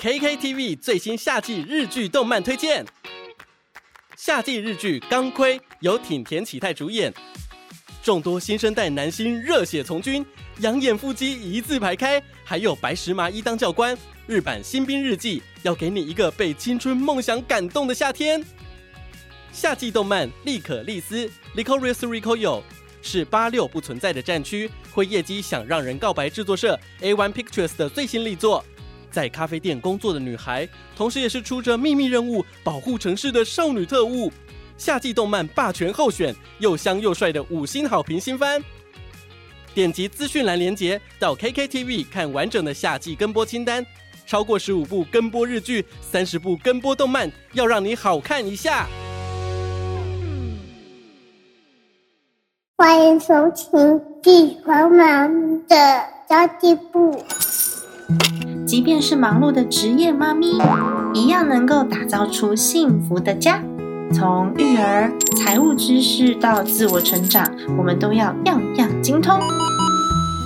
KKTV 最新夏季日剧动漫推荐。夏季日剧《钢盔》由挺田启太主演，众多新生代男星热血从军，养眼腹肌一字排开，还有白石麻衣当教官。日版新兵日记要给你一个被青春梦想感动的夏天。夏季动漫《利可利斯》（Licorice Recoil） 是八六不存在的战区，会业绩想让人告白制作社 A One Pictures 的最新力作。在咖啡店工作的女孩，同时也是出着秘密任务保护城市的少女特务。夏季动漫霸权候选，又香又帅的五星好评新番。点击资讯栏连接到 KKTV 看完整的夏季跟播清单，超过十五部跟播日剧，三十部跟播动漫，要让你好看一下。欢迎收听《地黄妈的交际部》。即便是忙碌的职业妈咪，一样能够打造出幸福的家。从育儿、财务知识到自我成长，我们都要样样精通。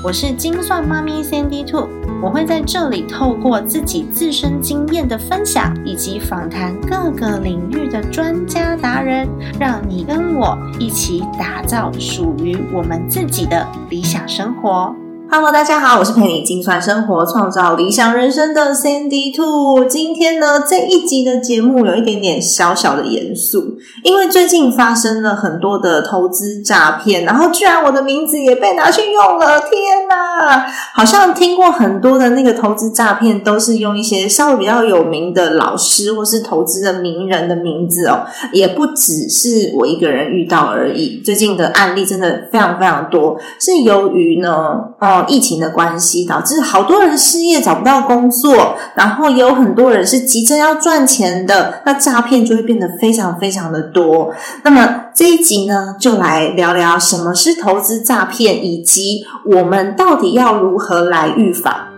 我是精算妈咪 Sandy Two，我会在这里透过自己自身经验的分享，以及访谈各个领域的专家达人，让你跟我一起打造属于我们自己的理想生活。Hello，大家好，我是陪你精算生活、创造理想人生的 Sandy Two。今天呢，这一集的节目有一点点小小的严肃，因为最近发生了很多的投资诈骗，然后居然我的名字也被拿去用了，天哪！好像听过很多的那个投资诈骗，都是用一些稍微比较有名的老师或是投资的名人的名字哦，也不只是我一个人遇到而已。最近的案例真的非常非常多，是由于呢，哦疫情的关系，导致好多人失业找不到工作，然后也有很多人是急着要赚钱的，那诈骗就会变得非常非常的多。那么这一集呢，就来聊聊什么是投资诈骗，以及我们到底要如何来预防。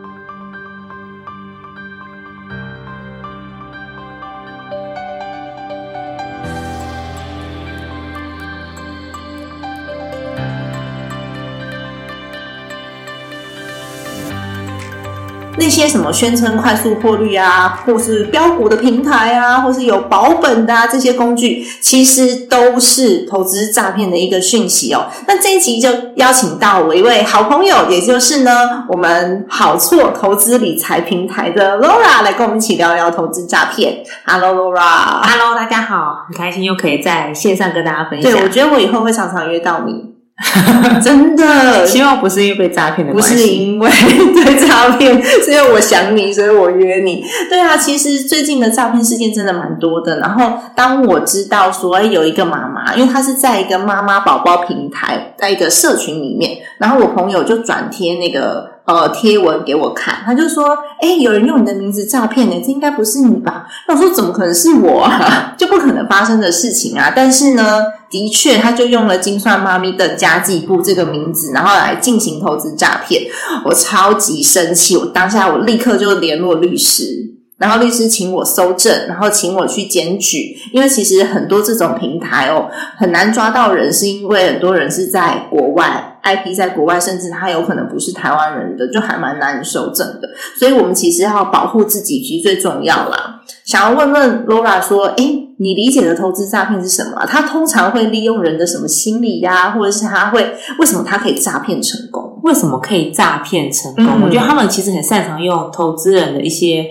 那些什么宣称快速获利啊，或是标股的平台啊，或是有保本的啊，这些工具，其实都是投资诈骗的一个讯息哦。那这一集就邀请到我一位好朋友，也就是呢，我们好错投资理财平台的 Laura 来跟我们一起聊聊投资诈骗。Hello，Laura，Hello，大家好，很开心又可以在线上跟大家分享。对，我觉得我以后会常常约到你。真的，希望不是因为被诈骗的关系，不是因为 被诈骗，是因为我想你，所以我约你。对啊，其实最近的诈骗事件真的蛮多的。然后当我知道说有一个妈妈，因为她是在一个妈妈宝宝平台，在一个社群里面，然后我朋友就转贴那个。呃，贴文给我看，他就说：“哎，有人用你的名字诈骗你，这应该不是你吧？”我说：“怎么可能是我啊？就不可能发生的事情啊！”但是呢，的确，他就用了“精算妈咪”的家计部这个名字，然后来进行投资诈骗。我超级生气，我当下我立刻就联络律师。然后律师请我搜证，然后请我去检举，因为其实很多这种平台哦很难抓到人，是因为很多人是在国外，IP 在国外，甚至他有可能不是台湾人的，就还蛮难收证的。所以我们其实要保护自己，其实最重要啦。想要问问 Laura 说，哎，你理解的投资诈骗是什么？他通常会利用人的什么心理呀，或者是他会为什么他可以诈骗成功？为什么可以诈骗成功？我觉得他们其实很擅长用投资人的一些。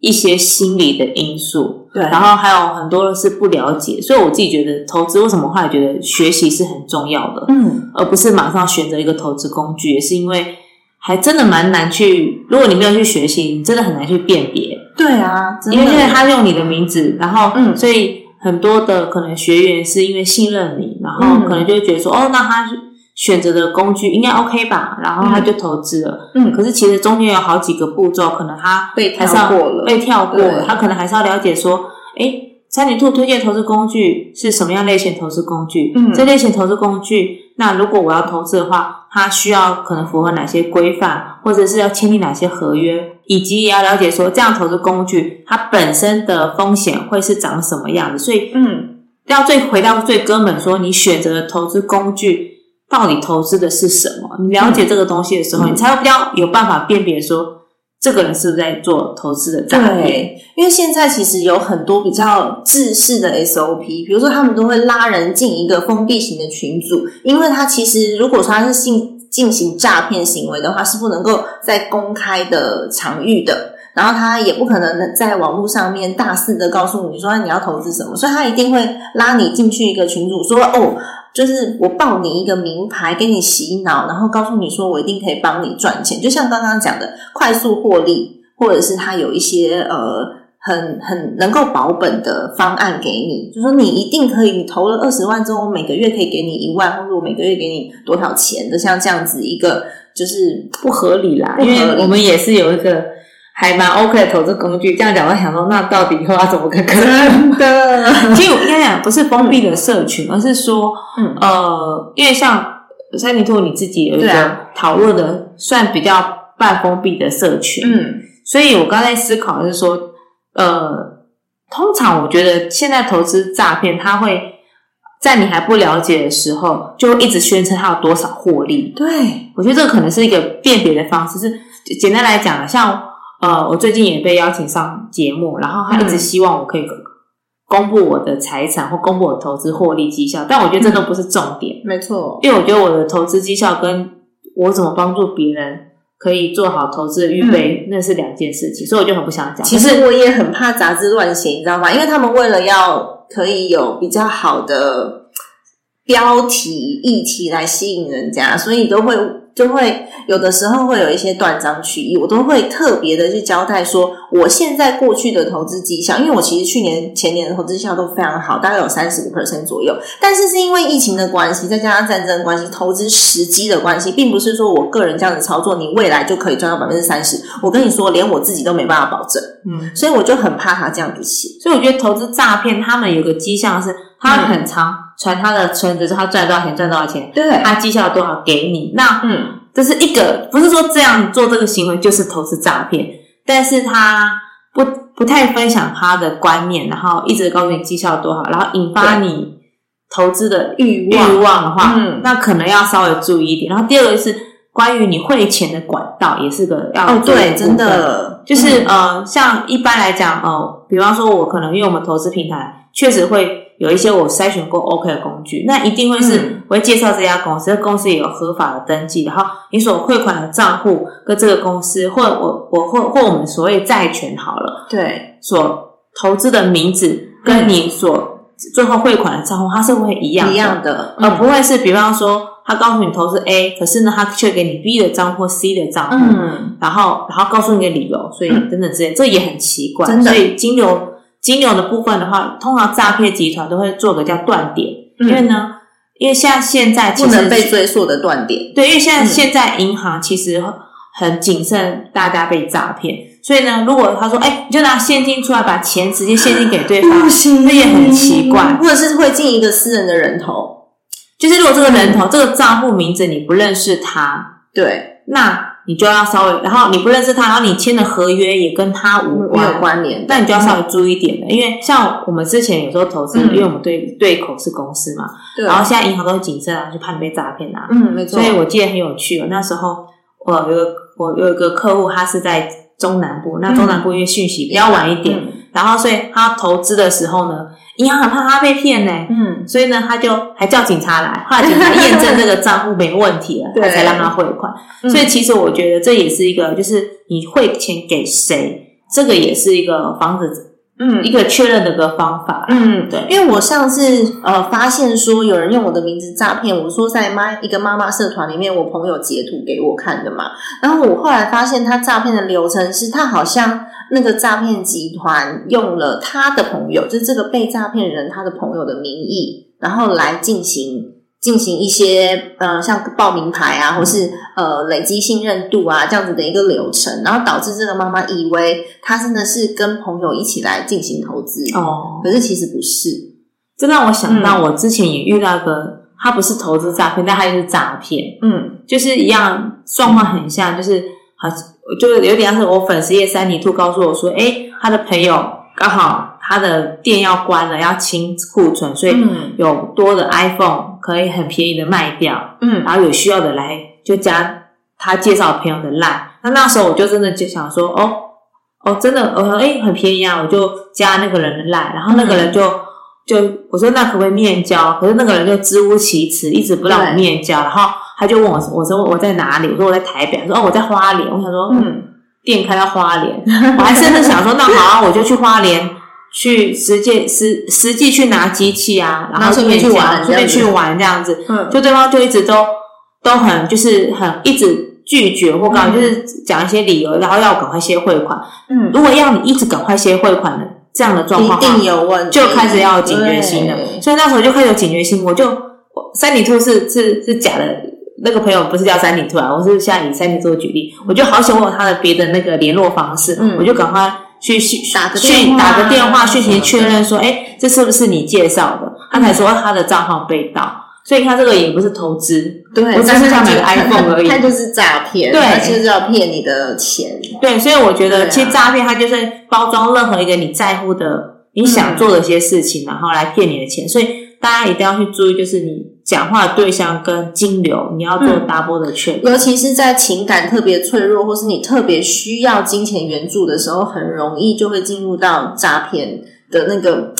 一些心理的因素，对，然后还有很多是不了解，所以我自己觉得投资为什么后来觉得学习是很重要的，嗯，而不是马上选择一个投资工具，也是因为还真的蛮难去，如果你没有去学习，你真的很难去辨别，对啊，因为现在他用你的名字，然后嗯，所以很多的可能学员是因为信任你，然后可能就会觉得说，哦，那他。选择的工具应该 OK 吧，然后他就投资了。嗯，可是其实中间有好几个步骤，可能他被跳过了，被跳过了。他可能还是要了解说，哎，三点兔推荐投资工具是什么样类型投资工具？嗯，这类型投资工具，那如果我要投资的话，它需要可能符合哪些规范，或者是要签订哪些合约，以及也要了解说，这样投资工具它本身的风险会是长什么样子。所以，嗯，要最回到最根本，说你选择的投资工具。到底投资的是什么？你了解这个东西的时候，你才会比较有办法辨别说这个人是不是在做投资的诈骗？对，因为现在其实有很多比较制式的 SOP，比如说他们都会拉人进一个封闭型的群组，因为他其实如果说他是进进行诈骗行为的话，是不能够在公开的场域的。然后他也不可能在网络上面大肆的告诉你说你要投资什么，所以他一定会拉你进去一个群组，说哦，就是我报你一个名牌，给你洗脑，然后告诉你说我一定可以帮你赚钱，就像刚刚讲的快速获利，或者是他有一些呃很很能够保本的方案给你，就说你一定可以，你投了二十万之后，我每个月可以给你一万，或者我每个月给你多少钱的，像这样子一个就是不合理啦，因为我们也是有一个还蛮 OK 的投资工具。这样讲，我想说，那到底以后要怎么跟客人？的，其实我应该讲不是封闭的社群，而是说，嗯呃，因为像三尼兔你自己有一个讨论的，算比较半封闭的社群，嗯所以我刚才思考的是说，呃，通常我觉得现在投资诈骗，它会在你还不了解的时候，就会一直宣称它有多少获利。对，我觉得这个可能是一个辨别的方式。是简单来讲啊，像呃，我最近也被邀请上节目，然后他一直希望我可以公布我的财产或公布我的投资获利绩效，但我觉得这都不是重点，没错，因为我觉得我的投资绩效跟我怎么帮助别人可以做好投资的预备，那是两件事情，所以我就很不想讲。其实我也很怕杂志乱写，你知道吗？因为他们为了要可以有比较好的标题、议题来吸引人家，所以都会就会有的时候会有一些断章取义，我都会特别的去交代说，我现在过去的投资绩效，因为我其实去年、前年的投资绩效都非常好，大概有三十个 percent 左右，但是是因为疫情的关系，再加上战争的关系，投资时机的关系，并不是说我个人这样子操作，你未来就可以赚到百分之三十。我跟你说，连我自己都没办法保证。嗯，所以我就很怕他这样子写。所以我觉得投资诈骗，他们有个迹象是，他们很常传他的存折，是他赚多少钱，赚多少钱，对。他绩效多少给你。那嗯，这是一个，不是说这样做这个行为就是投资诈骗，但是他不不太分享他的观念，然后一直告诉你绩效多好，然后引发你投资的欲欲望欲望的话，嗯那可能要稍微注意一点。然后第二个是关于你汇钱的管道，也是个要哦，对，真的。就是、嗯。呃，像一般来讲，呃，比方说，我可能因为我们投资平台确实会有一些我筛选过 OK 的工具，那一定会是、嗯。我会介绍这家公司，这个公司也有合法的登记，然后你所汇款的账户跟这个公司，或我我或或我们所谓债权好了，对，所投资的名字跟你所最后汇款的账户，它是会一样，一样的，而不会是比方说他告诉你投资 A，可是呢他却给你 B 的账户或 C 的账户，嗯，然后然后告诉你个理由，所以等等之类，这也很奇怪。真的。所以金流金流的部分的话，通常诈骗集团都会做个叫断点，嗯因为呢，因为像现在不能被追溯的断点。对，因为现在、嗯现在银行其实很谨慎，大家被诈骗，所以呢，如果他说，哎，你就拿现金出来，把钱直接现金给对方，行这也很奇怪。或者是会进一个私人的人头。就是如果这个人头、这个账户名字你不认识他，对，那你就要稍微，然后你不认识他，然后你签的合约也跟他无关没关有，关联。那你就要稍微注意一点了，因为像我们之前有时候投资，嗯因为我们对对口是公司嘛，对，然后现在银行都会谨慎啊，就怕你被诈骗啊。嗯，没错。所以我记得很有趣哦，那时候我有我有一个客户，他是在中南部，那中南部因为讯息比较晚一点，嗯然后所以他投资的时候呢，银行很怕他被骗呢。嗯，所以呢，他就还叫警察来，后来警察验证这个账户没问题了，对他才让他汇款。嗯所以其实我觉得这也是一个，就是你汇钱给谁，这个也是一个防止嗯一个确认的一个方法。嗯，对因为我上次呃发现说有人用我的名字诈骗，我说在妈一个妈妈社团里面，我朋友截图给我看的嘛。然后我后来发现他诈骗的流程是，他好像那个诈骗集团用了他的朋友，就是这个被诈骗人他的朋友的名义，然后来进行。进行一些呃，像报名牌啊，或是呃累积信任度啊这样子的一个流程，然后导致这个妈妈以为她真的是跟朋友一起来进行投资，哦，可是其实不是。这让我想到我之前也遇到一个，他不是投资诈骗，但他就是诈骗，嗯。就是一样状况很像，就是好，就是有点像是我粉丝叶三尼兔告诉我说，诶，他的朋友刚好他的店要关了，要清库存，所以嗯。有多的 iPhone 可以很便宜的卖掉，嗯。然后有需要的来就加他介绍朋友的 line，那那时候我就真的就想说，哦哦，真的，我说哎很便宜啊，我就加那个人的赖，然后那个人就、就我说那可不可以面交？可是那个人就支吾其词，一直不让我面交，然后他就问我，我说我在哪里？我说我在台北，我说哦我在花莲，我想说嗯，店开到花莲，我还真的想说那好、啊，我就去花莲。去实际实实际去拿机器啊，然后顺便去玩顺便去玩这样子，嗯。就对方就一直都都很就是很一直拒绝或干嘛，就是讲一些理由，然后要赶快先汇款。嗯，如果要你一直赶快先汇款的这样的状况，一定有问题，就开始要有警觉心了。所以那时候就开始有警觉心，我就三里兔是是是假的。那个朋友不是叫三里兔啊，我是现在以三里兔举例，我就好想我有他的别的那个联络方式，嗯。我就赶快去去打个去电话打个电话啊讯息确认说，哎，这是不是你介绍的？他才说他的账号被盗，所以他这个也不是投资，对，我只是想买个 iPhone 而已他就是诈骗，对他就是要骗你的钱，对，所以我觉得其实诈骗它就是包装任何一个你在乎的、你想做的一些事情，然后来骗你的钱。所以大家一定要去注意，就是你讲话的对象跟金流，你要做嗯 double 的确认。尤其是在情感特别脆弱，或是你特别需要金钱援助的时候，很容易就会进入到诈骗的那个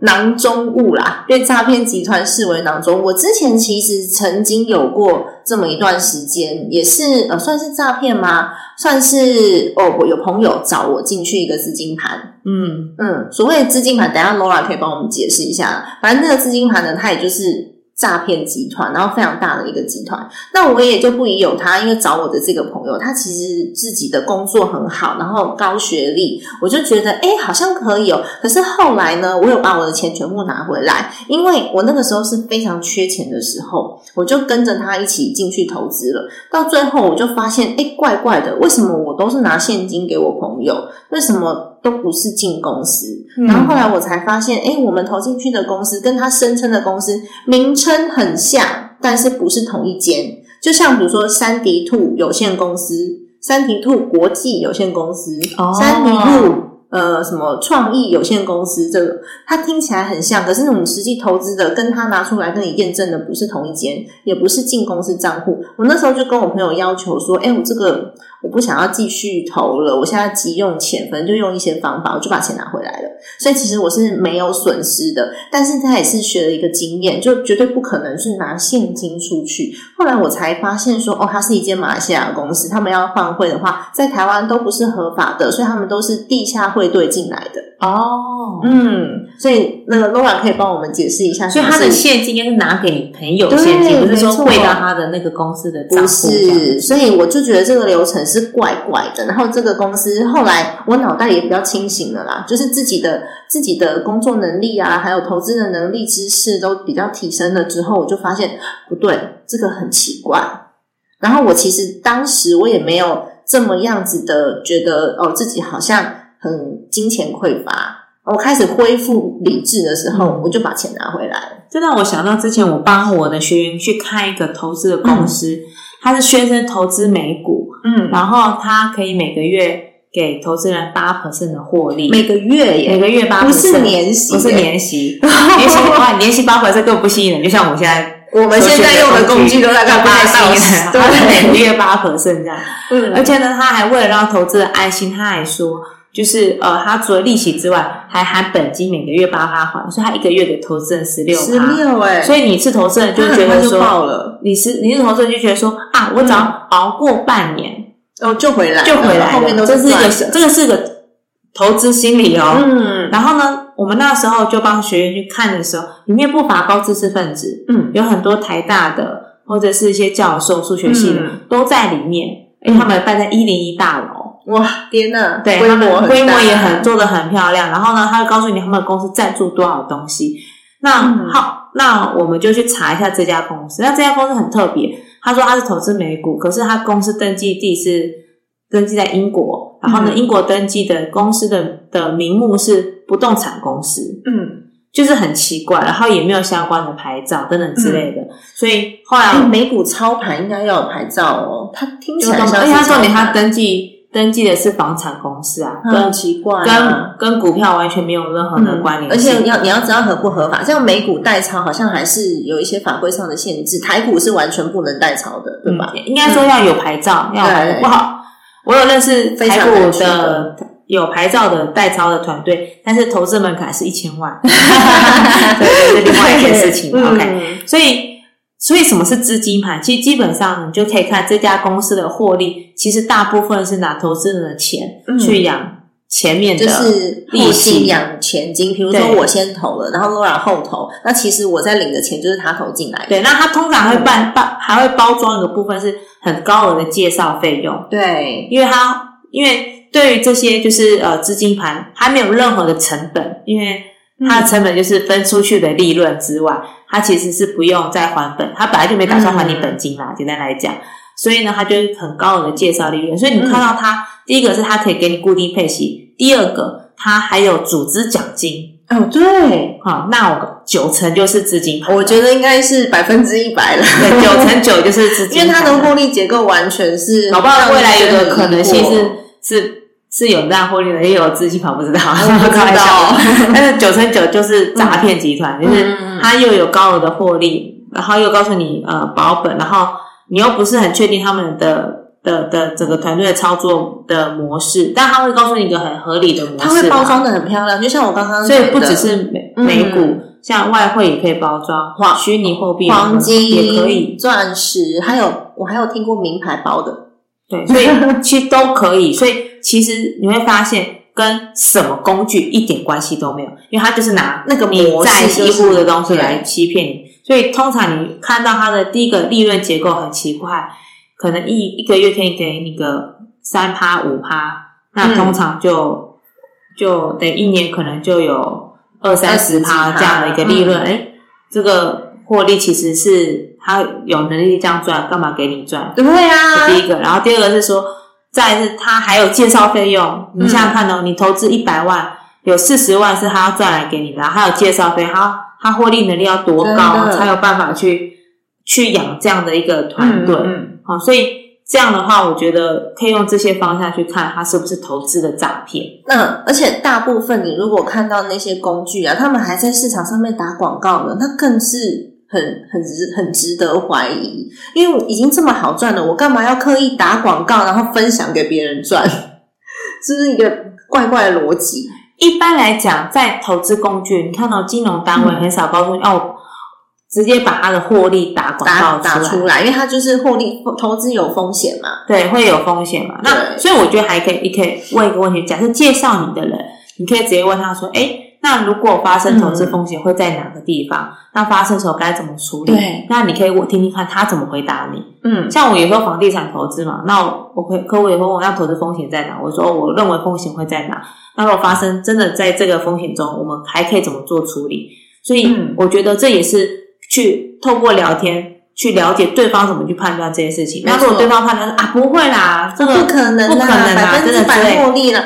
囊中物啦，被诈骗集团视为囊中物。我之前其实曾经有过这么一段时间，也是呃算是诈骗吗？算是哦，我有朋友找我进去一个资金盘，嗯，嗯，所谓的资金盘，等一下 Laura 可以帮我们解释一下。反正那个资金盘呢，它也就是诈骗集团，然后非常大的一个集团。那我也就不疑有他，因为找我的这个朋友，他其实自己的工作很好，然后高学历，我就觉得哎，好像可以哦。可是后来呢，我有把我的钱全部拿回来，因为我那个时候是非常缺钱的时候，我就跟着他一起进去投资了。到最后，我就发现，哎，怪怪的，为什么我都是拿现金给我朋友，为什么都不是进公司？然后后来我才发现，哎，我们投进去的公司跟他声称的公司名称很像，但是不是同一间。就像比如说三迪兔有限公司、三迪兔国际有限公司、哦三迪兔呃什么创意有限公司，这个它听起来很像，可是我们实际投资的跟他拿出来跟你验证的不是同一间，也不是进公司账户。我那时候就跟我朋友要求说，哎，我这个我不想要继续投了，我现在急用钱，反正就用一些方法，我就把钱拿回来了。所以其实我是没有损失的，但是他也是学了一个经验，就绝对不可能是拿现金出去。后来我才发现说，哦，它是一间马来西亚公司，他们要换汇的话，在台湾都不是合法的，所以他们都是地下汇兑进来的。哦，嗯，所以那个 Laura 可以帮我们解释一下，所以他的现金应该是拿给朋友对现金，不是说汇到他的那个公司的账不。是，所以我就觉得这个流程是怪怪的。然后这个公司后来我脑袋也比较清醒了啦，就是自己的自己的工作能力啊，还有投资的能力、知识都比较提升了之后，我就发现不对，这个很奇怪。然后我其实当时我也没有这么样子的觉得哦，自己好像很金钱匮乏。我开始恢复理智的时候，我就把钱拿回来。了。这让我想到之前我帮我的学员去开一个投资的公司，他是宣称投资美股，嗯，然后他可以每个月给投资人八 percent 的获利，每个月耶，每个月八不是年息，不是年息，年息哇，年息八 percent 更不吸引人，就像我现在我们现在用的工具都大概八到。十，对。每个月八 percent 这样，嗯。而且呢，他还为了让投资人安心，他还说。就是呃，他除了利息之外，还含本金，每个月八趴还，所以他一个月给投资人十六十趴。六哎，所以你是投资人就觉得说，爆了，你是你是投资人就觉得说啊，我只要熬过半年、哦就回来，就回来了，后面都这是一个赚。这个是个投资心理哦。嗯。然后呢，我们那时候就帮学员去看的时候，里面不乏高知识分子，嗯。有很多台大的或者是一些教授、数学系的、嗯。都在里面，因为他们办在一零一大楼。哇天呐，对，规模规模也很做的很漂亮。然后呢，他会告诉你他们公司赞助多少东西。那、嗯好，那我们就去查一下这家公司。那这家公司很特别，他说他是投资美股，可是他公司登记地是登记在英国，然后呢，嗯英国登记的公司的的名目是不动产公司，嗯，就是很奇怪，然后也没有相关的牌照等等之类的。所以后来哎，美股操盘应该要有牌照哦，他听起来像而且他重点他登记登记的是房产公司啊，跟很奇怪跟啊。跟股票完全没有任何的关联而性。且要你要知道合不合法，像美股代抄好像还是有一些法规上的限制，台股是完全不能代抄的，对吧？嗯应该说要有牌照，要有牌照不好。我有认识非台股的有牌照的代抄的团队，但是投资门槛是一千万，对，这是另外一件事情。所以，所以什么是资金盘？其实基本上你就可以看这家公司的获利，其实大部分是拿投资人的钱嗯。去养前面的就是利息。养前金，比如说我先投了，然后 Laura 后投，那其实我在领的钱就是他投进来的。对，那他通常会办办还会包装一个部分是很高额的介绍费用，对，因为他因为对于这些就是呃资金盘，还没有任何的成本，因为它的成本就是分出去的利润之外，它其实是不用再还本，他本来就没打算还你本金啦，简单来讲，所以呢，他就是很高额的介绍利润，所以你看到它、第一个是他可以给你固定配息，第二个他还有组织奖金。哦，对，好，那我九成就是资金盘，我觉得应该是百分之一百了，对九成九就是资金 因为盘，它的获利结构完全是，搞不好未来有个可能性是是是有这样获利的，也有资金跑，不知道，不知道。但是九成九就是诈骗集团，就是他又有高额的获利，然后又告诉你呃保本，然后你又不是很确定他们的的的整个团队的操作的模式，但他会告诉你一个很合理的模式，他会包装的很漂亮，就像我刚刚所以不只是美嗯。美股，像外汇也可以包装，黄虚拟货币黄金也可以，钻石，还有我还有听过名牌包的，对，所以其实都可以。所以其实你会发现，跟什么工具一点关系都没有，因为他就是拿那个你模在就是西部的东西来欺骗你。所以通常你看到他的第一个利润结构很奇怪，可能一一个月可以给你个三趴五趴，那嗯通常就、就等于一年可能就有二三十趴20几趴这样的一个利润。嗯哎、这个获利其实是他有能力这样赚，干嘛给你赚？对啊这第一个，然后第二个是说，再是他还有介绍费用。你想想看哦，你投资一百万，有四十万是他要赚来给你的，还有介绍费，他他获利能力要多高，才有办法去去养这样的一个团队？嗯好、所以这样的话，我觉得可以用这些方向去看他是不是投资的诈骗。那而且大部分你如果看到那些工具啊，他们还在市场上面打广告的，那更是很很值很值得怀疑，因为已经这么好赚了，我干嘛要刻意打广告，然后分享给别人赚？是不是一个怪怪的逻辑？一般来讲，在投资工具，你看到金融单位很少告诉你、哦，直接把它的获利打广告打出来，因为它就是获利投资有风险嘛。对，会有风险嘛？那所以我觉得还可以，你可以问一个问题：假设介绍你的人，你可以直接问他说：“哎，那如果发生投资风险会在哪个地方？那发生的时候该怎么处理？”对，那你可以我听听看他怎么回答你。嗯像我有时候房地产投资嘛，那我会客户也会问我，那投资风险在哪？我说哦我认为风险会在哪？那如果发生真的在这个风险中，我们还可以怎么做处理？所以嗯我觉得这也是去透过聊天去了解对方怎么去判断这些事情。那如果对方判断说啊不会啦，这个不可能不可能百，分之百的获利了，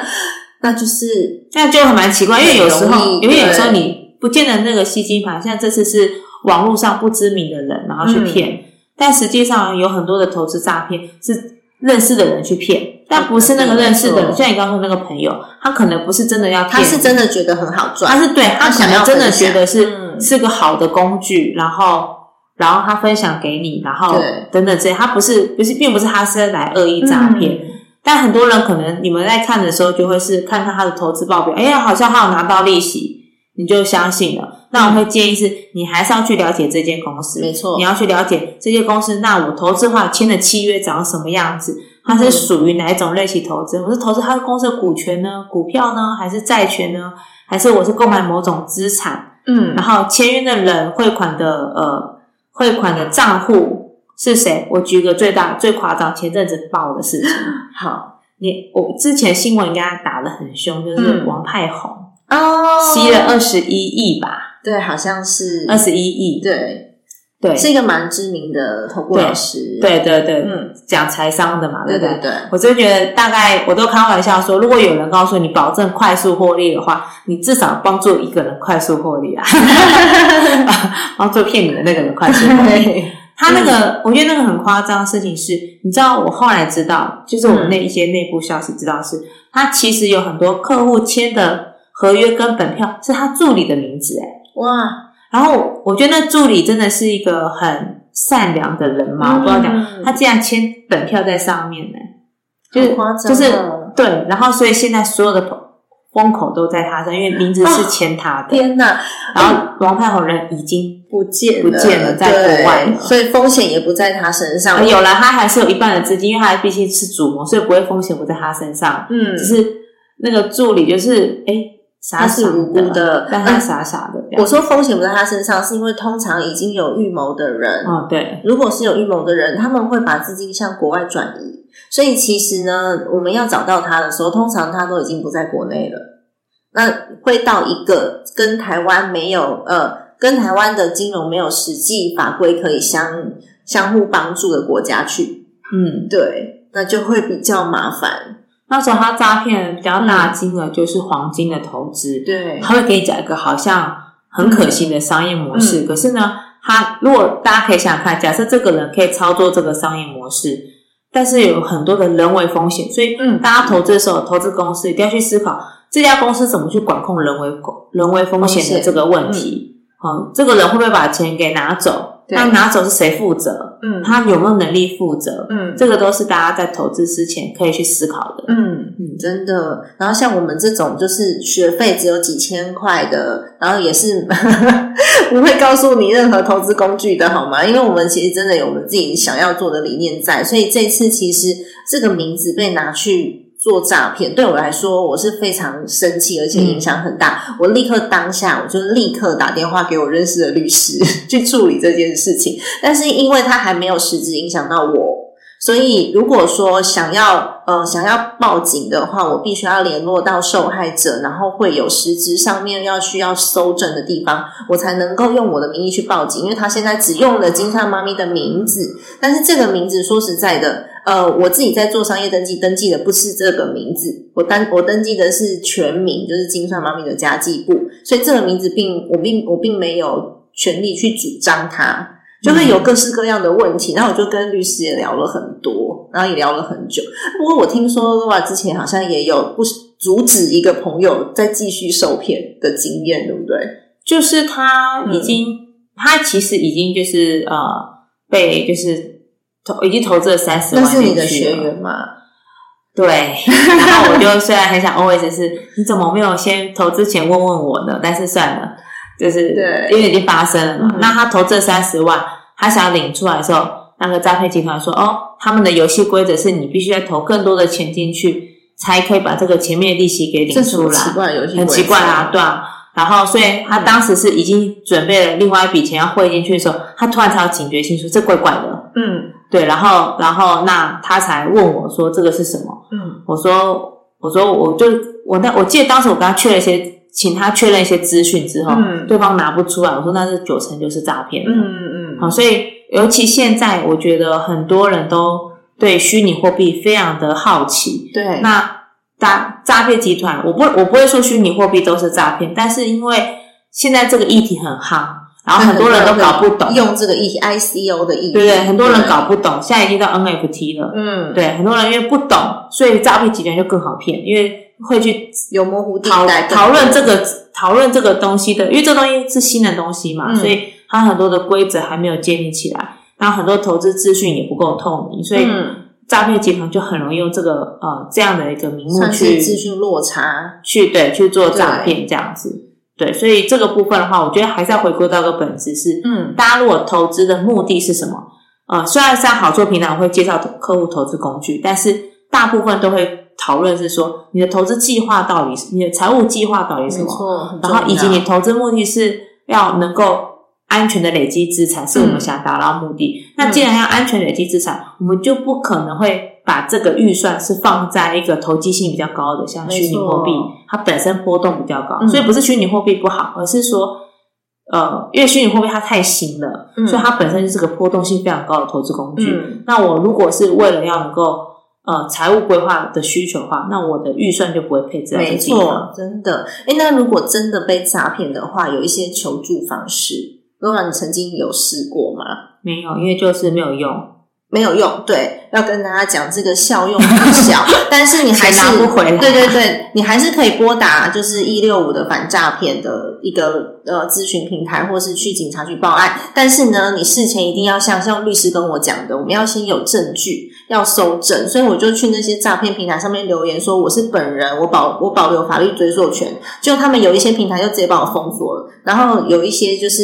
那就是那就很蛮奇怪，因为有时候有时候你不见得那个吸金盘，像这次是网络上不知名的人，然后去嗯。骗，但实际上有很多的投资诈骗是认识的人去骗，但不是那个认识的人，像你刚刚说那个朋友，他可能不是真的要，他是真的觉得很好赚，他是对他可想要能真的觉得是、嗯。是个好的工具，然后然后他分享给你，然后等等这些，他不是不是，并不是他是来恶意诈骗。嗯但很多人可能你们在看的时候，就会是看看他的投资报表，哎呀，好像他有拿到利息，你就相信了。那我会建议是，你还是要去了解这间公司，没错你要去了解这间公司。那我投资的话，签的契约长什么样子？它是属于哪一种类型投资？我是投资他公司的股权呢、股票呢，还是债权呢？还是我是购买某种资产？嗯然后签约的人汇款的呃汇款的账户是谁？我举个最大最夸张前阵子爆的事情。好。你我之前新闻应该打得很凶，就是嗯。王派红、哦，吸了二十一亿吧，对，好像是。二十一亿，对，对。是一个蛮知名的投顾老师，对对对，嗯，讲财商的嘛，不对？对对，我真觉得大概我都开玩笑说，如果有人告诉你保证快速获利的话，你至少帮助一个人快速获利啊，帮助骗你的那个人快速获利。对，他那个，我觉得那个很夸张的事情是，你知道，我后来知道，就是我们那一些内部消息知道是，他其实有很多客户签的合约跟本票是他助理的名字，哎，哇，然后我觉得那助理真的是一个很善良的人嘛，我不知道讲，嗯他竟然签本票在上面呢，就是夸张就是哦对，然后所以现在所有的风口都在他身，因为名字是签他的，天哪，然后王太宏人已经不见不见了在国外了。所以风险也不在他身上。呃有了，他还是有一半的资金，因为他毕竟是主谋，所以不会风险不在他身上，嗯。只是那个助理就是哎傻他傻是无辜的。但他傻傻的。我说风险不在他身上，是因为通常已经有预谋的人，哦，对，如果是有预谋的人，他们会把资金向国外转移。所以其实呢，我们要找到他的时候，通常他都已经不在国内了。那会到一个跟台湾没有呃，跟台湾的金融没有实际法规可以相相互帮助的国家去。嗯，对，那就会比较麻烦。那时候他诈骗比较大金额就是黄金的投资，对他会给你讲一个好像很可行的商业模式，嗯可是呢，他如果大家可以想想看，假设这个人可以操作这个商业模式，但是有很多的人为风险，所以嗯大家投资的时候，投资公司一定要去思考这家公司怎么去管控人为人为风险的这个问题。嗯，这个人会不会把钱给拿走？对那拿走是谁负责？嗯他有没有能力负责？嗯这个都是大家在投资之前可以去思考的。嗯嗯，真的。然后像我们这种就是学费只有几千块的，然后也是 不会告诉你任何投资工具的好吗？因为我们其实真的有我们自己想要做的理念在，所以这次其实这个名字被拿去。做诈骗对我来说，我是非常生气，而且影响很大。我立刻当下，我就立刻打电话给我认识的律师 去处理这件事情。但是因为他还没有实质影响到我，所以，如果说想要呃想要报警的话，我必须要联络到受害者，然后会有实质上面要需要搜证的地方，我才能够用我的名义去报警。因为他现在只用了金善妈咪的名字，但是这个名字说实在的，呃，我自己在做商业登记，登记的不是这个名字，我登我登记的是全名，就是金算妈咪的家计部，所以这个名字并我并我并没有权利去主张它。就会有各式各样的问题，然后我就跟律师也聊了很多，然后也聊了很久。不过我听说 Laura 之前好像也有不阻止一个朋友再继续受骗的经验，对不对？就是他已经，他其实已经就是呃被就是投已经投资了三十万那是你的学员吗？对，然后我就虽然很想 always 是你怎么没有先投资前问问我呢？但是算了，就是对因为已经发生了嘛。嗯那他投这三十万，他想要领出来的时候，那个诈骗集团说：“哦，他们的游戏规则是你必须要投更多的钱进去，才可以把这个前面的利息给领出来。”么奇怪游戏很？奇怪啊，对啊。然后，所以他当时是已经准备了另外一笔钱要汇进去的时候，他突然才有警觉性，说这怪怪的。嗯对，然后，然后那他才问我说这个是什么？嗯我说，我说，我就我那我记得当时我跟他确认一些，请他确认一些资讯之后，嗯对方拿不出来，我说那是九成就是诈骗。嗯嗯嗯好，所以尤其现在，我觉得很多人都对虚拟货币非常的好奇。对，那诈诈骗集团，我不我不会说虚拟货币都是诈骗，但是因为现在这个议题很夯，然后很多人都搞不懂，用这个议题 ICO 的议题，对对，很多人搞不懂，现在已经到 NFT 了。嗯，对，很多人因为不懂，所以诈骗集团就更好骗，因为会去有模糊地讨带，讨论这个讨论这个东西的，因为这东西是新的东西嘛，嗯。所以它很多的规则还没有建立起来，然后很多投资资讯也不够透明，所以嗯，诈骗集团就很容易用这个呃这样的一个名目去资讯落差，去对去做诈骗这样子。对，所以这个部分的话，我觉得还是要回归到一个本质是，嗯大家如果投资的目的是什么？呃，虽然像好做平台我会介绍客户投资工具，但是大部分都会讨论是说你的投资计划到底是你的财务计划到底是什么，然后以及你投资目的是要能够安全的累积资产，是我们想达到目的。那既然要安全累积资产，我们就不可能会把这个预算是放在一个投机性比较高的，像虚拟货币，它本身波动比较高，嗯所以不是虚拟货币不好，而是说。呃，因为虚拟货币它太新了，嗯所以它本身就是个波动性非常高的投资工具。嗯那我如果是为了要能够呃财务规划的需求的话，那我的预算就不会配置在这没个地方。错，真的。哎，那如果真的被诈骗的话，有一些求助方式。Laura，你曾经有试过吗？没有，因为就是没有用。没有用，对，要跟大家讲这个效用不小，但是你还是钱拿不回来对对对，你还是可以拨打就是一六五的反诈骗的一个呃咨询平台，或是去警察局报案。但是呢，你事前一定要像像律师跟我讲的，我们要先有证据，要收证，所以我就去那些诈骗平台上面留言说我是本人，我保我保留法律追溯权。就他们有一些平台就直接把我封锁了，然后有一些就是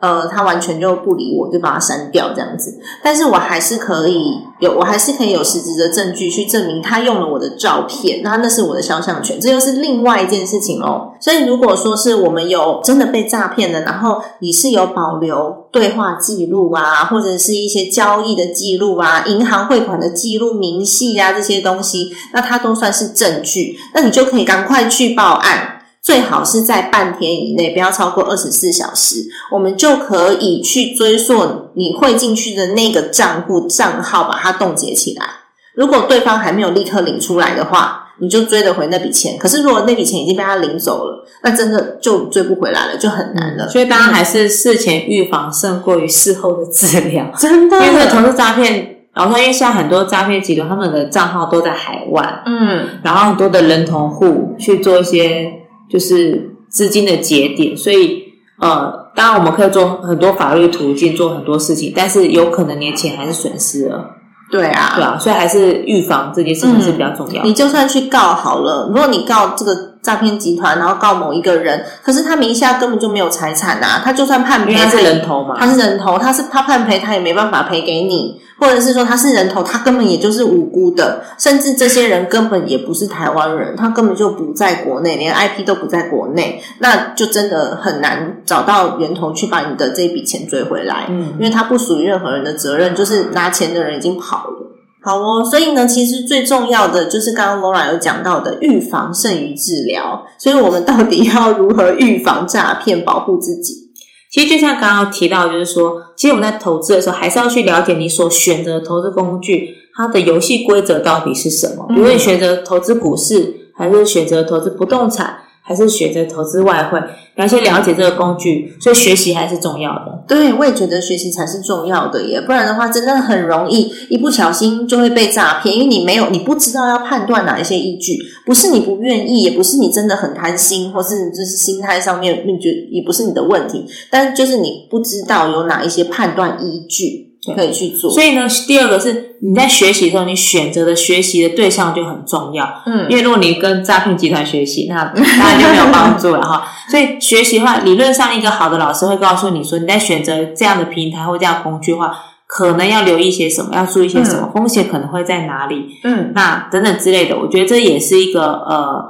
呃，他完全就不理我，就把它删掉这样子。但是我还是可以有，我还是可以有实质的证据去证明他用了我的照片，那那是我的肖像权，这又是另外一件事情哦。所以如果说是我们有真的被诈骗的，然后你是有保留对话记录啊，或者是一些交易的记录啊、银行汇款的记录、明细啊这些东西，那它都算是证据，那你就可以赶快去报案。最好是在半天以内，不要超过二十四小时，我们就可以去追溯你汇进去的那个账户账号，把它冻结起来。如果对方还没有立刻领出来的话，你就追得回那笔钱。可是如果那笔钱已经被他领走了，那真的就追不回来了，就很难了。所以大家还是事前预防胜过于事后的治疗，真的，因为投资诈骗。然后，因为现在很多诈骗集团，他们的账号都在海外，嗯，然后很多的人头户去做一些就是资金的节点，所以呃，当然我们可以做很多法律途径，做很多事情，但是有可能你的钱还是损失了，对啊，对啊，所以还是预防这件事情是比较重要的。你就算去告好了，如果你告这个诈骗集团，然后告某一个人，可是他名下根本就没有财产啊，他就算判赔，他是人头嘛，他是人头，他是他判赔，他也没办法赔给你。或者是说他是人头，他根本也就是无辜的，甚至这些人根本也不是台湾人，他根本就不在国内，连 IP 都不在国内，那就真的很难找到源头去把你的这笔钱追回来，嗯因为他不属于任何人的责任，就是拿钱的人已经跑了。好哦，所以呢，其实最重要的就是刚刚 Laura 有讲到的，预防胜于治疗。所以我们到底要如何预防诈骗，保护自己？其实就像刚刚提到，就是说，其实我们在投资的时候，还是要去了解你所选择的投资工具，它的游戏规则到底是什么。比如你选择投资股市，还是选择投资不动产，还是选择投资外汇，你要先了解这个工具，所以学习还是重要的。对，我也觉得学习才是重要的耶，不然的话，真的很容易一不小心就会被诈骗，因为你没有，你不知道要判断哪一些依据，不是你不愿意，也不是你真的很贪心，或是就是心态上面，你觉也不是你的问题，但就是你不知道有哪一些判断依据可以去做。所以呢，第二个是你在学习的时候，你选择的学习的对象就很重要。嗯因为如果你跟诈骗集团学习，那 当然就没有帮助了哈。所以学习的话，理论上一个好的老师会告诉你说，你在选择这样的平台或这样的工具的话，可能要留意些什么，要注意些什么，风险可能会在哪里，嗯那等等之类的。我觉得这也是一个呃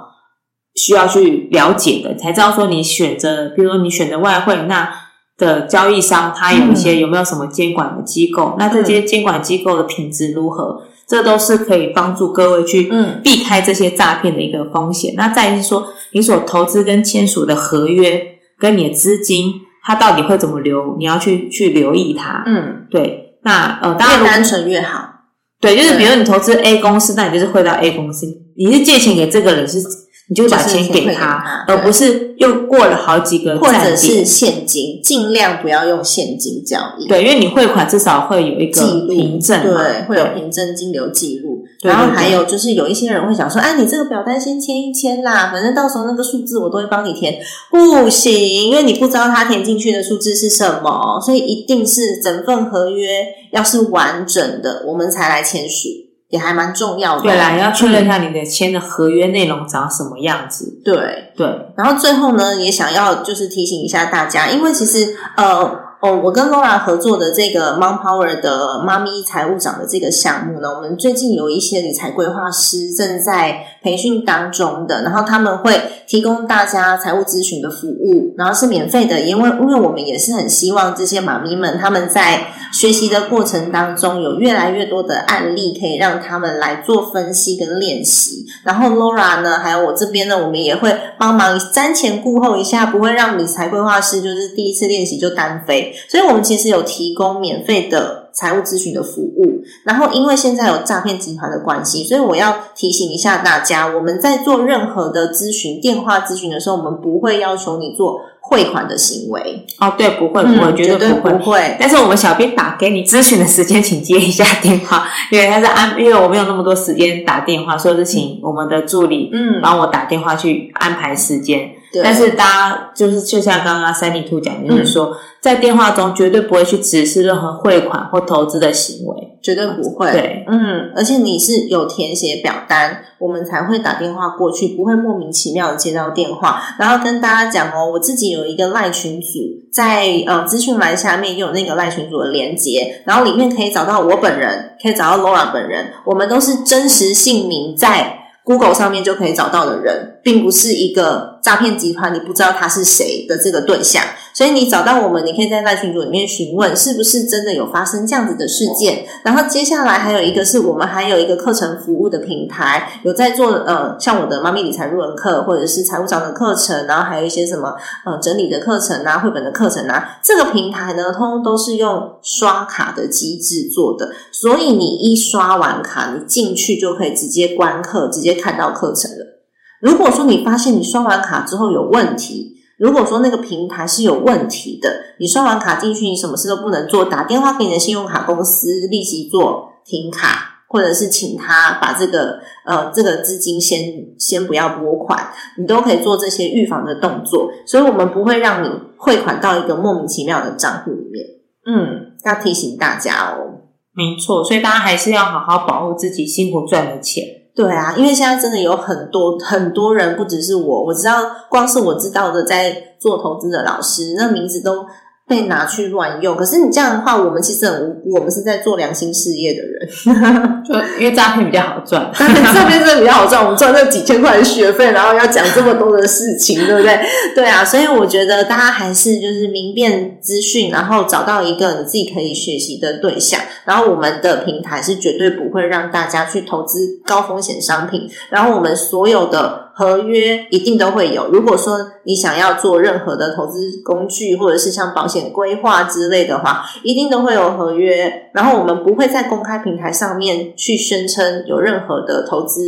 需要去了解的，才知道说你选择，比如说你选择外汇，那的交易商他有一些有没有什么监管的机构，那这些监管机构的品质如何？这都是可以帮助各位去嗯避开这些诈骗的一个风险。那再是说，你所投资跟签署的合约跟你的资金，它到底会怎么流，你要去去留意它。嗯，对，那呃，当然越单纯越好。对，就是比如你投资 A 公司，那你就是汇到 A 公司，你是借钱给这个人，是你就把就是钱给他而不是又过了好几个或者是点。现金，尽量不要用现金交易。对，因为你汇款至少会有一个凭证，对，会有凭证金流记录。然后还有就是有一些人会想说，哎，你这个表单先签一签啦，反正到时候那个数字我都会帮你填。不行，因为你不知道他填进去的数字是什么，所以一定是整份合约要是完整的，我们才来签署，也还蛮重要的。对啦，要确认一下你的签的合约内容长什么样子。对，对，然后最后呢，也想要就是提醒一下大家，因为其实呃。哦，我跟 Laura 合作的这个 Mom Power 的妈咪财务长的这个项目呢，我们最近有一些理财规划师正在培训当中的，然后他们会提供大家财务咨询的服务，然后是免费的，因为因为我们也是很希望这些妈咪们他们在学习的过程当中有越来越多的案例可以让他们来做分析跟练习，然后 Laura 呢，还有我这边呢，我们也会帮忙瞻前顾后一下，不会让理财规划师就是第一次练习就单飞。所以我们其实有提供免费的财务咨询的服务。然后因为现在有诈骗集团的关系，所以我要提醒一下大家，我们在做任何的咨询、电话咨询的时候，我们不会要求你做汇款的行为，哦，对，不会，不会，嗯绝对不会。但是我们小编打给你咨询的时间，请接一下电话，因为他是安，因为我没有那么多时间打电话，所以是请我们的助理嗯，帮我打电话去安排时间。对但是大家就是就像刚刚三 D 兔讲，就是说、在电话中绝对不会去指示任何汇款或投资的行为。绝对不会。对，嗯，而且你是有填写表单，我们才会打电话过去，不会莫名其妙的接到电话。然后跟大家讲哦，我自己有一个赖群组，在呃资讯栏下面有那个赖群组的连接，然后里面可以找到我本人，可以找到 Laura 本人，我们都是真实姓名在 Google 上面就可以找到的人，并不是一个诈骗集团，你不知道他是谁的这个对象。所以你找到我们，你可以在赖群组里面询问，是不是真的有发生这样子的事件。然后接下来还有一个是我们还有一个课程服务的平台，有在做呃像我的妈咪理财入门课，或者是财务长的课程，然后还有一些什么呃整理的课程啊、绘本的课程啊。这个平台呢，通通都是用刷卡的机制做的，所以你一刷完卡，你进去就可以直接观课，直接看到课程了。如果说你发现你刷完卡之后有问题，如果说那个平台是有问题的，你刷完卡进去，你什么事都不能做，打电话给你的信用卡公司立即做停卡，或者是请他把这个呃这个资金先先不要拨款，你都可以做这些预防的动作，所以我们不会让你汇款到一个莫名其妙的账户里面。嗯，要提醒大家哦。没错，所以大家还是要好好保护自己辛苦赚的钱。对啊，因为现在真的有很多很多人，不只是我，我知道，光是我知道的在做投资的老师，那名字都被拿去乱用。可是你这样的话，我们其实很无辜，我们是在做良心事业的人。就因为诈骗比较好赚，诈骗真的比较好赚，我们赚这几千块的学费，然后要讲这么多的事情，对不对？对啊，所以我觉得大家还是就是明辨资讯，然后找到一个你自己可以学习的对象。然后我们的平台是绝对不会让大家去投资高风险商品，然后我们所有的合约一定都会有。如果说你想要做任何的投资工具，或者是像保险规划之类的话，一定都会有合约。然后我们不会在公开平台上面去宣称有任何的投资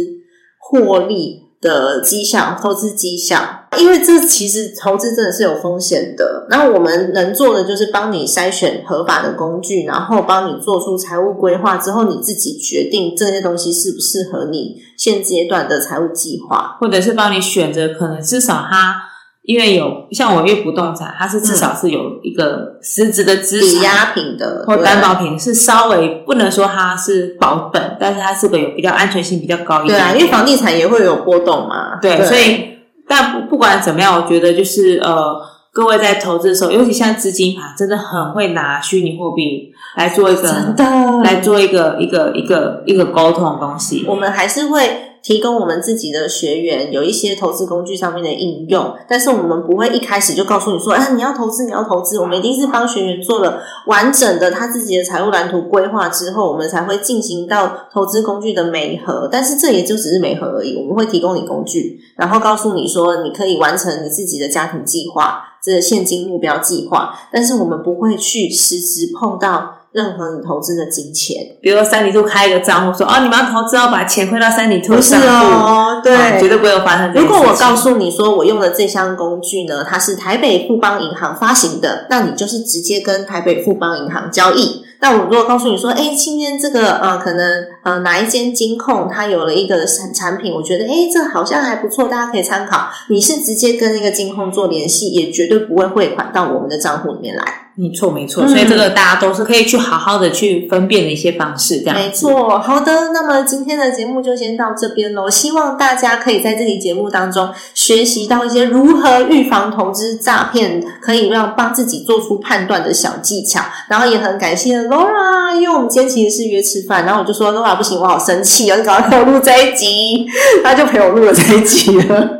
获利的绩效、投资绩效，因为这其实投资真的是有风险的。那我们能做的就是帮你筛选合法的工具，然后帮你做出财务规划之后，你自己决定这些东西适不适合你现阶段的财务计划。或者是帮你选择，可能至少它因为有像我因为不动产，它是至少是有一个实质的资产。抵押品的或担保品是稍微不能说它是保本，但是它是个有比较安全性比较高一点。对啊，因为房地产也会有波动嘛。对，所以但不不管怎么样，我觉得就是呃，各位在投资的时候，尤其像资金盘，真的很会拿虚拟货币来做一个真的来做一个一个一个一个沟通的东西。我们还是会提供我们自己的学员有一些投资工具上面的应用，但是我们不会一开始就告诉你说，啊，你要投资，你要投资。我们一定是帮学员做了完整的他自己的财务蓝图规划之后，我们才会进行到投资工具的媒合。但是这也就只是媒合而已，我们会提供你工具，然后告诉你说，你可以完成你自己的家庭计划，这个现金目标计划。但是我们不会去实质碰到任何你投资的金钱。比如说三里兔开一个账户，说哦，你们要投资要把钱汇到三里兔不是哦，对，啊绝对不会有发生如。果我告诉你说我用的这项工具呢，它是台北富邦银行发行的，那你就是直接跟台北富邦银行交易。那我如果告诉你说，哎，今天这个呃，可能呃哪一间金控它有了一个产产品，我觉得哎，这好像还不错，大家可以参考。你是直接跟那个金控做联系，也绝对不会汇款到我们的账户里面来。没错没错，嗯所以这个大家都是可以去好好的去分辨的一些方式，这样没。错，好的，那么今天的节目就先到这边喽。希望大家可以在这期节目当中学习到一些如何预防投资诈骗，可以让帮自己做出判断的小技巧。然后也很感谢 Laura，因为我们今天其实是约吃饭，然后我就说 Laura 不行，我好生气哦，你赶快陪我录这一集，他就陪我录了这一集了。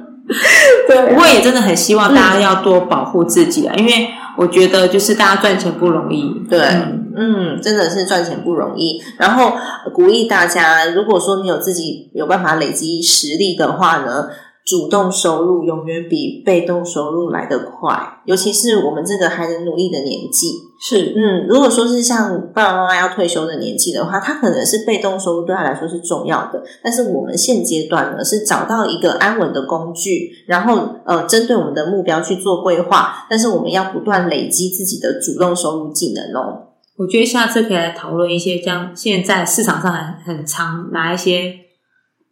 对不过也真的很希望大家要多保护自己啊，因为我觉得就是大家赚钱不容易，对嗯嗯，真的是赚钱不容易。然后呃鼓励大家，如果说你有自己有办法累积实力的话呢，主动收入永远比被动收入来得快。尤其是我们这个还能努力的年纪，是嗯，如果说是像爸爸妈妈要退休的年纪的话，他可能是被动收入对他来说是重要的，但是我们现阶段呢是找到一个安稳的工具，然后呃针对我们的目标去做规划，但是我们要不断累积自己的主动收入技能哦。我觉得下次可以来讨论一些，像现在市场上很很常拿一些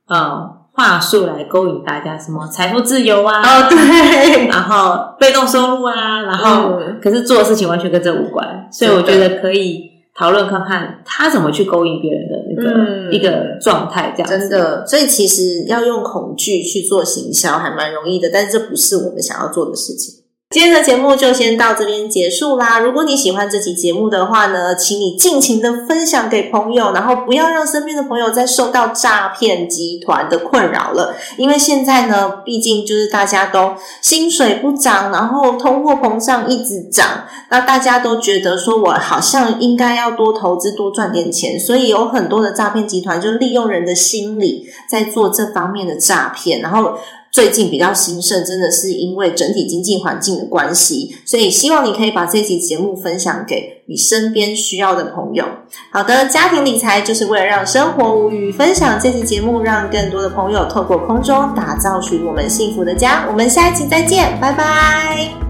呃话术来勾引大家，什么财富自由啊，哦，对，然后被动收入啊，然后、嗯。可是做的事情完全跟这无关，所以我觉得可以讨论看看他怎么去勾引别人的那个、嗯。一个状态，这样子。真的，所以其实要用恐惧去做行销还蛮容易的，但是这不是我们想要做的事情。今天的节目就先到这边结束啦。如果你喜欢这期节目的话呢，请你尽情的分享给朋友，然后不要让身边的朋友再受到诈骗集团的困扰了。因为现在呢，毕竟就是大家都薪水不涨，然后通货膨胀一直涨，那大家都觉得说我好像应该要多投资、多赚点钱，所以有很多的诈骗集团就利用人的心理在做这方面的诈骗，然后。最近比较兴盛，真的是因为整体经济环境的关系，所以希望你可以把这期节目分享给你身边需要的朋友。好的，家庭理财就是为了让生活无语，分享这期节目，让更多的朋友透过空中打造属于我们幸福的家。我们下一期再见，拜拜。